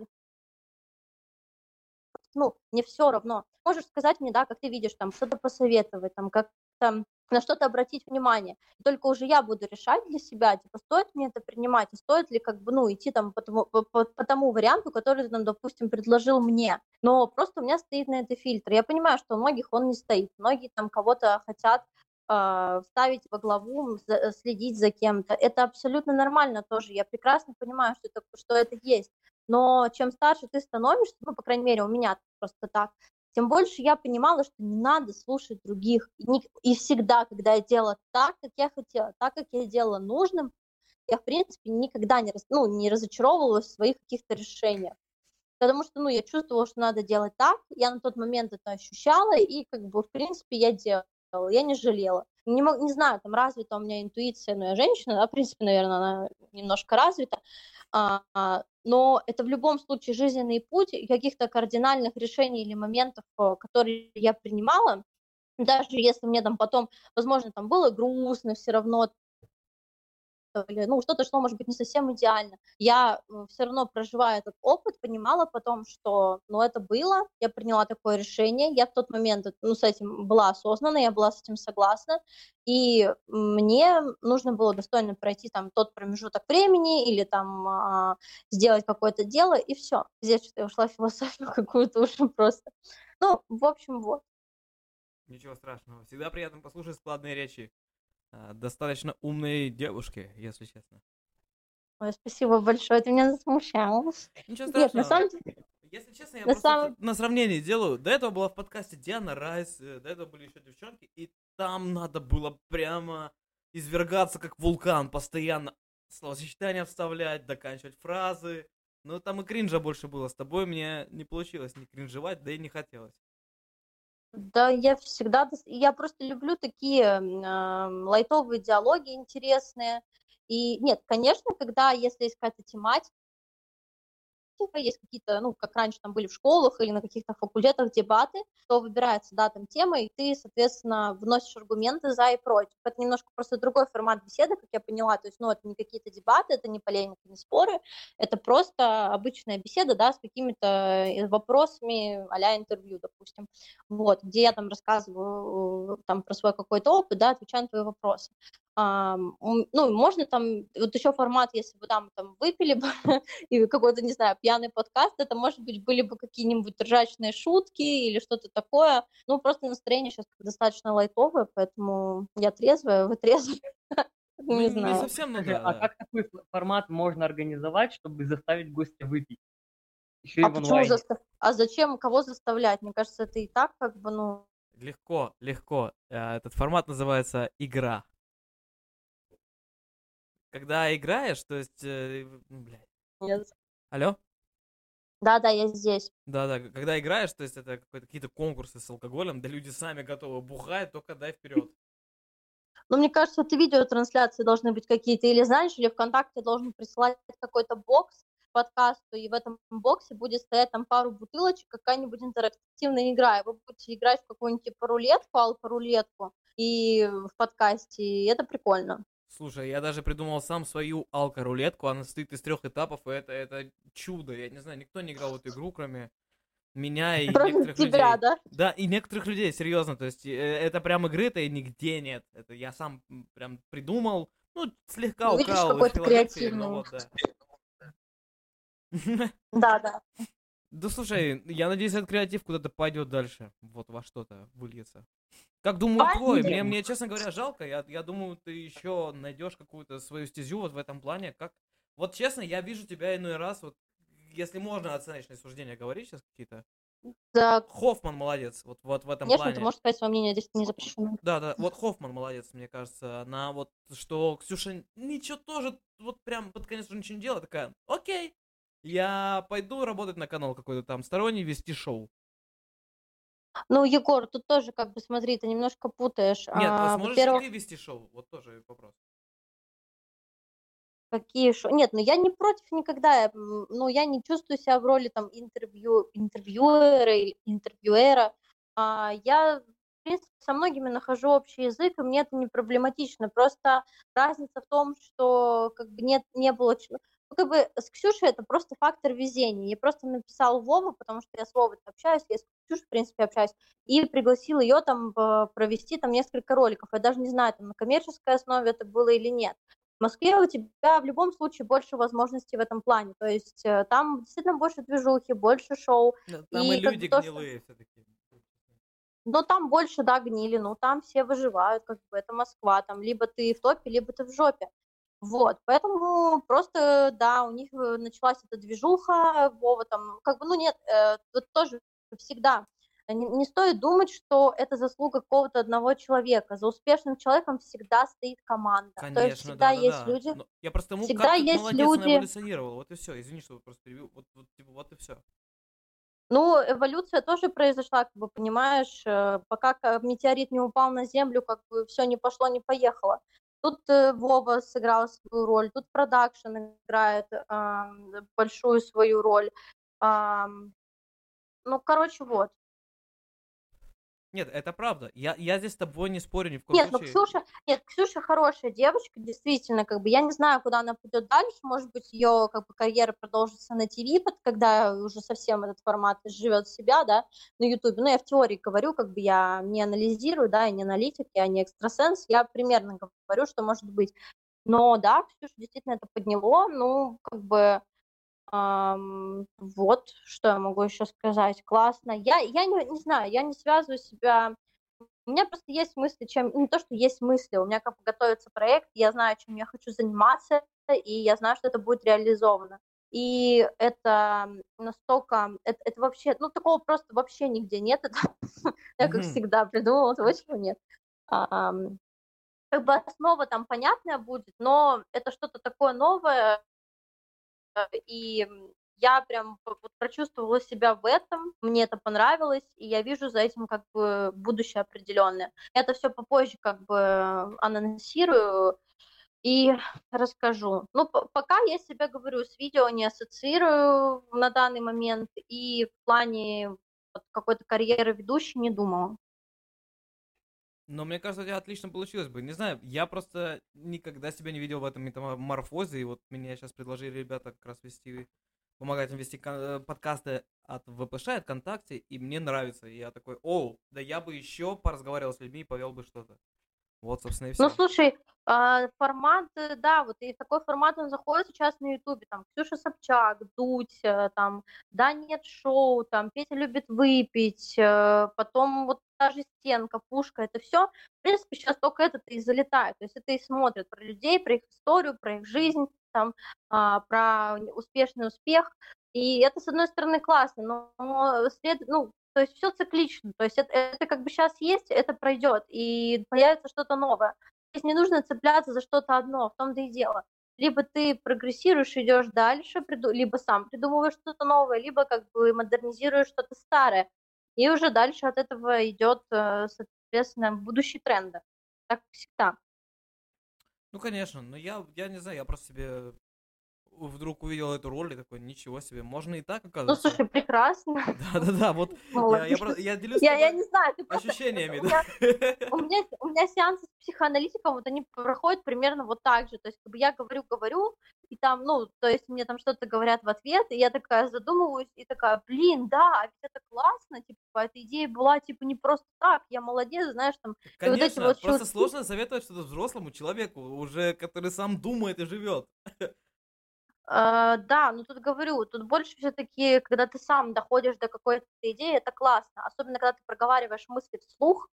ну, мне все равно. Можешь сказать мне, да, как ты видишь, там, что-то посоветовать, там, как там, на что-то обратить внимание. И только уже я буду решать для себя, типа, стоит мне это принимать, и стоит ли, как бы, ну, идти там по тому, по, по, тому варианту, который там, допустим, предложил мне. Но просто у меня стоит на это фильтр. Я понимаю, что у многих он не стоит. Многие там кого-то хотят э, ставить во главу, следить за кем-то. Это абсолютно нормально тоже. Я прекрасно понимаю, что это, что это есть. Но чем старше ты становишься, ну, по крайней мере, у меня просто так, тем больше я понимала, что не надо слушать других. И, не, и всегда, когда я делала так, как я хотела, так, как я делала нужным, я, в принципе, никогда не, ну, не разочаровывалась в своих каких-то решениях. Потому что, ну, я чувствовала, что надо делать так, я на тот момент это ощущала, и, как бы, в принципе, я делала, я не жалела. Не, мог, не знаю, там развита у меня интуиция, но я женщина, да, в принципе, наверное, она немножко развита, а, но это в любом случае жизненный путь, каких-то кардинальных решений или моментов, э, которые я принимала, даже если мне там потом, возможно, там было грустно, все равно или ну, что-то, что может быть не совсем идеально. Я все равно проживая этот опыт, понимала потом, что ну, это было, я приняла такое решение, я в тот момент ну, с этим была осознанна, я была с этим согласна, и мне нужно было достойно пройти там тот промежуток времени или там а, сделать какое-то дело, и все. Здесь что я ушла в философию какую-то уже просто. Ну, в общем, вот. Ничего страшного. Всегда приятно послушать складные речи. А, достаточно умной девушки, если честно. Ой, спасибо большое, ты меня засмущал. Ничего страшного. Нет, на самом деле... Если честно, я на просто самом... на сравнение делаю. До этого была в подкасте Диана Райс, э, до этого были еще девчонки, и там надо было прямо извергаться как вулкан, постоянно словосочетания вставлять, доканчивать фразы. Но там и кринжа больше было. С тобой мне не получилось не кринжевать, да и не хотелось. Да, я всегда, я просто люблю такие э, лайтовые диалоги интересные. И нет, конечно, когда, если какая-то тематика, практика, есть какие-то, ну, как раньше там были в школах или на каких-то факультетах дебаты, то выбирается, да, там тема, и ты, соответственно, вносишь аргументы за и против. Это немножко просто другой формат беседы, как я поняла, то есть, ну, это не какие-то дебаты, это не полемика, не споры, это просто обычная беседа, да, с какими-то э, вопросами а интервью, допустим, вот, где я там рассказываю э, там про свой какой-то опыт, да, отвечаю на твои вопросы. А, ну, можно там, вот еще формат, если бы там, там выпили бы, и какой-то, не знаю, пьяный подкаст, это, может быть, были бы какие-нибудь ржачные шутки или что-то такое. Ну, просто настроение сейчас достаточно лайтовое, поэтому я трезвая, вы трезвые. Ну, не знаю. совсем, ну, А как такой формат можно организовать, чтобы заставить гостя выпить? Еще а почему застав... А зачем кого заставлять? Мне кажется, это и так как бы, ну... Легко, легко. Э, этот формат называется игра когда играешь, то есть, э, ну, блядь. Нет. Алло? Да, да, я здесь. Да, да, когда играешь, то есть это какие-то конкурсы с алкоголем, да люди сами готовы бухать, только дай вперед. Ну, мне кажется, это видеотрансляции должны быть какие-то, или знаешь, или ВКонтакте должен присылать какой-то бокс подкасту, и в этом боксе будет стоять там пару бутылочек, какая-нибудь интерактивная игра, и вы будете играть в какую-нибудь типа рулетку, алко-рулетку, и в подкасте, и это прикольно. Слушай, я даже придумал сам свою алко-рулетку, она состоит из трех этапов, и это, это чудо. Я не знаю, никто не играл в эту игру, кроме меня и Кроме некоторых тебя, людей. да? Да, и некоторых людей, серьезно. То есть э, это прям игры-то и нигде нет. Это я сам прям придумал, ну, слегка ну, украл какой-то креативный. Вот, да. да, да. Да слушай, я надеюсь, этот креатив куда-то пойдет дальше. Вот во что-то выльется. Как думаю твой? Мне, мне, честно говоря, жалко. Я, я думаю, ты еще найдешь какую-то свою стезю вот в этом плане. Как... Вот честно, я вижу тебя иной раз, вот если можно оценочные суждения говорить сейчас какие-то. Да. Хоффман молодец, вот, вот в этом Конечно, плане. ты можешь сказать свое мнение, здесь не запрещено. Да, да, вот Хоффман молодец, мне кажется. Она вот, что Ксюша ничего тоже, вот прям под конец уже ничего не делает, такая, окей, я пойду работать на канал какой-то там сторонний, вести шоу. Ну, Егор, тут тоже, как бы, смотри, ты немножко путаешь. Нет, а, сможешь ли ты вести шоу? Вот тоже вопрос. Какие шоу? Нет, ну я не против никогда, ну я не чувствую себя в роли там интервью, интервьюера или интервьюера. А, я, в принципе, со многими нахожу общий язык, и мне это не проблематично. Просто разница в том, что как бы нет, не было Ну, как бы с Ксюшей это просто фактор везения. Я просто написал Вову, потому что я с Вовой общаюсь, я с Ксюшей, в принципе, общаюсь, и пригласил ее там провести там несколько роликов. Я даже не знаю, там на коммерческой основе это было или нет. В Москве у тебя в любом случае больше возможностей в этом плане. То есть э, там действительно больше движухи, больше шоу. Там и, и люди то, гнилые что... все-таки. Но там больше, да, гнили, ну там все выживают, как бы это Москва, там либо ты в топе, либо ты в жопе. Вот, поэтому просто, да, у них э, началась эта движуха, Вова там, как бы, ну нет, э, вот тоже всегда не, не стоит думать, что это заслуга какого-то одного человека. За успешным человеком всегда стоит команда. Конечно, То есть всегда да, есть да, люди. Но я просто ему всегда есть молодец, люди. эволюционировал. Вот и все. Извини, что просто вот, вот, типа, вот и все. Ну, эволюция тоже произошла, как бы, понимаешь, э, пока метеорит не упал на Землю, как бы все не пошло, не поехало. Тут э, Вова сыграл свою роль, тут продакшн играет э, большую свою роль. Э, ну, короче, вот. Нет, это правда. Я, я здесь с тобой не спорю ни в коем нет, случае. Нет, ну Ксюша, нет, Ксюша хорошая девочка, действительно, как бы я не знаю, куда она пойдет дальше. Может быть, ее как бы карьера продолжится на ТВ, когда уже совсем этот формат живет себя, да, на Ютубе. Ну, я в теории говорю, как бы я не анализирую, да, я не аналитик, я не экстрасенс, я примерно говорю, что может быть. Но да, Ксюша действительно это подняло, ну, как бы вот, что я могу еще сказать. Классно. Я, я не, не знаю, я не связываю себя... У меня просто есть мысли, чем... Не то, что есть мысли, у меня как бы готовится проект, я знаю, чем я хочу заниматься, и я знаю, что это будет реализовано. И это настолько... Это, это вообще... Ну, такого просто вообще нигде нет. Это, я, как всегда, придумала, того, чего нет. Как бы основа там понятная будет, но это что-то такое новое, и я прям прочувствовала себя в этом, мне это понравилось, и я вижу за этим как бы будущее определенное. Это все попозже как бы анонсирую и расскажу. Ну, пока я себе говорю, с видео не ассоциирую на данный момент, и в плане какой-то карьеры ведущей не думала. Но мне кажется, у тебя отлично получилось бы. Не знаю, я просто никогда себя не видел в этом метаморфозе, и вот меня сейчас предложили ребята как раз вести, помогать им вести э, подкасты от ВПШ, от ВКонтакте, и мне нравится. И я такой, о, да я бы еще поразговаривал с людьми и повел бы что-то. Вот, собственно, и все. Ну, слушай, а, формат, э, да, вот и такой формат он заходит сейчас на Ютубе, там, Ксюша Собчак, Дудь, э, там, да, нет шоу, там, Петя любит выпить, потом вот та же стенка, пушка, это все, в принципе, сейчас только это и залетает, то есть это и смотрят про людей, про их историю, про их жизнь, там, а, про успешный успех, и это, с одной стороны, классно, но след, ну, то есть все циклично, то есть это, это как бы сейчас есть, это пройдет, и появится что-то новое. Здесь не нужно цепляться за что-то одно, в том-то и дело. Либо ты прогрессируешь, идешь дальше, либо сам придумываешь что-то новое, либо как бы модернизируешь что-то старое. И уже дальше от этого идет, э, соответственно, будущий тренды. Так всегда. Ну, конечно, но я, я не знаю, я просто себе вдруг увидел эту роль и такой, ничего себе, можно и так, Ну, оказывается. слушай, прекрасно. Да-да-да, вот я, я, делюсь Я, я не знаю, ты просто... ощущениями, у да. меня, у меня, у меня сеансы с психоаналитиком, вот они проходят примерно вот так же. То есть, как бы я говорю, говорю, и там, ну, то есть мне там что-то говорят в ответ, и я такая задумываюсь, и такая, блин, да, а ведь это классно, типа, эта идея была, типа, не просто так, я молодец, знаешь, там, и вот эти вот просто сложно советовать что-то взрослому человеку, уже который сам думает и живет. Э, да, ну тут говорю, тут больше все-таки, когда ты сам доходишь до какой-то идеи, это классно, особенно когда ты проговариваешь мысли вслух.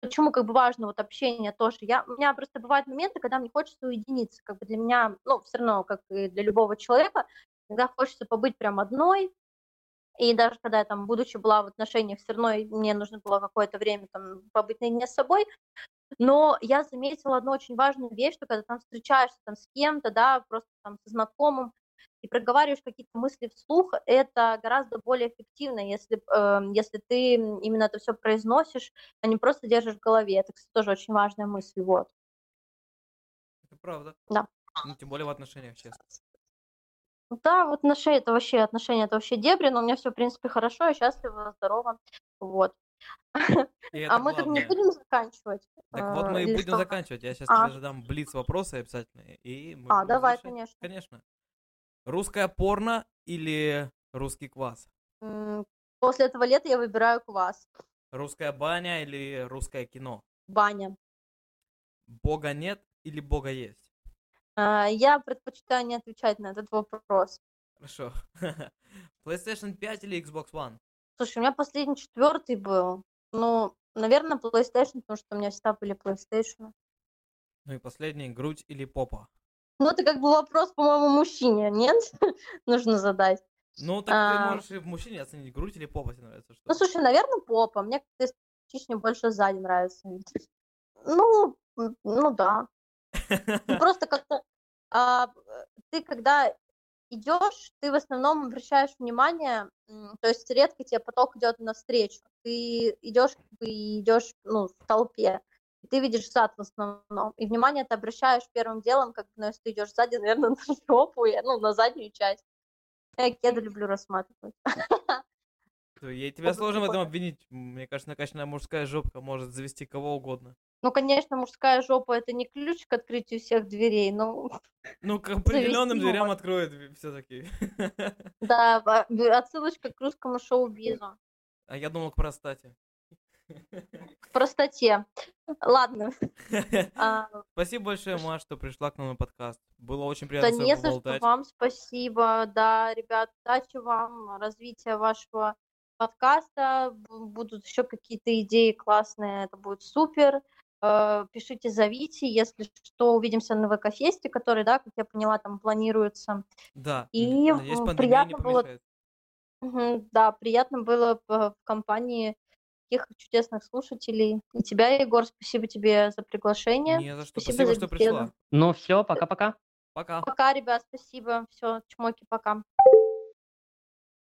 Почему как бы важно вот общение тоже. Я, у меня просто бывают моменты, когда мне хочется уединиться, как бы для меня, ну, все равно, как и для любого человека, когда хочется побыть прям одной, и даже когда я там, будучи была в отношениях, все равно мне нужно было какое-то время там побыть наедине с собой, но я заметила одну очень важную вещь, что когда там встречаешься там с кем-то, да, просто там со знакомым, и проговариваешь какие-то мысли вслух, это гораздо более эффективно, если, э, если ты именно это все произносишь, а не просто держишь в голове. Это, кстати, тоже очень важная мысль, вот. Это правда. Да. Ну, тем более в отношениях, честно. Да, в отношениях это вообще отношения, это вообще дебри, но у меня все, в принципе, хорошо, я счастлива, здорова, вот. А мы тут не будем заканчивать? Так вот мы и будем заканчивать. Я сейчас а. тебе задам блиц вопросы обязательно. И мы а, давай, конечно. Конечно. Русское порно или русский квас? После этого лета я выбираю квас. Русская баня или русское кино? Баня. Бога нет или Бога есть? А, Я предпочитаю не отвечать на этот вопрос. Хорошо. PlayStation 5 или Xbox One? Слушай, у меня последний четвертый был. Ну, наверное, PlayStation, потому что у меня всегда были PlayStation. Ну и последний, грудь или попа? Ну, это как бы вопрос, по-моему, мужчине, нет? Нужно задать. Ну, так А. ты можешь и в мужчине оценить, грудь или попа тебе нравится. Что? Ну, слушай, наверное, попа. Мне как-то эстетичнее больше сзади нравится. Ну, ну да. Ну, Просто как-то ты, когда идешь, ты в основном обращаешь внимание, то есть редко тебе поток идет навстречу. Ты идешь и идешь ну, в толпе. И ты видишь зад в основном. И внимание ты обращаешь первым делом, как ну, если ты идешь сзади, наверное, на жопу, ну, на заднюю часть. Я кеды люблю рассматривать. Я- Тебя сложно в этом обвинить. Мне кажется, накачанная мужская жопка может завести кого угодно. Ну, конечно, мужская жопа это не ключ к открытию всех дверей, но Ну, к определенным дверям откроет все-таки. да, б- отсылочка к русскому шоу-бизу. А я думал к простате. К простоте. Ладно. а, Спасибо большое, Маш, что пришла к нам на подкаст. Было очень Да приятно с не за что, вам спасибо. Да, ребят, удачи вам, развития вашего подкаста. Будут еще какие-то идеи классные, это будет супер. Э, Пишите, зовите, если что, увидимся на ВК-фесте, который, да, как я поняла, там планируется. Да. И, пандемия не приятно было Да, приятно было в в компании таких чудесных слушателей. И тебя, Егор, спасибо тебе за приглашение. Не за что. Спасибо Спасибо, за что беседу. пришла. Ну все, пока-пока. Пока. Пока, ребят, спасибо. Все, чмоки, пока.